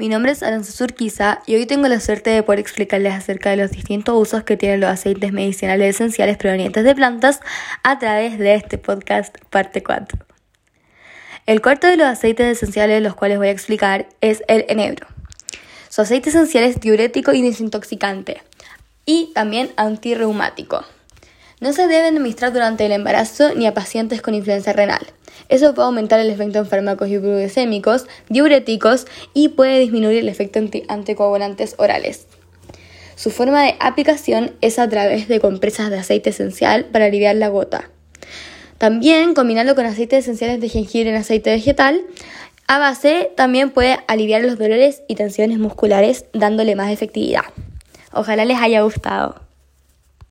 Mi nombre es Aranza Urquiza y hoy tengo la suerte de poder explicarles acerca de los distintos usos que tienen los aceites medicinales esenciales provenientes de plantas a través de este podcast parte 4. El cuarto de los aceites esenciales los cuales voy a explicar es el enebro. Su aceite esencial es diurético y desintoxicante y también antirreumático. No se debe administrar durante el embarazo ni a pacientes con influencia renal. Eso puede aumentar el efecto en fármacos hipoglucémicos, diuréticos y puede disminuir el efecto anticoagulantes orales. Su forma de aplicación es a través de compresas de aceite esencial para aliviar la gota. También combinarlo con aceites esenciales de jengibre en aceite vegetal a base también puede aliviar los dolores y tensiones musculares dándole más efectividad. Ojalá les haya gustado.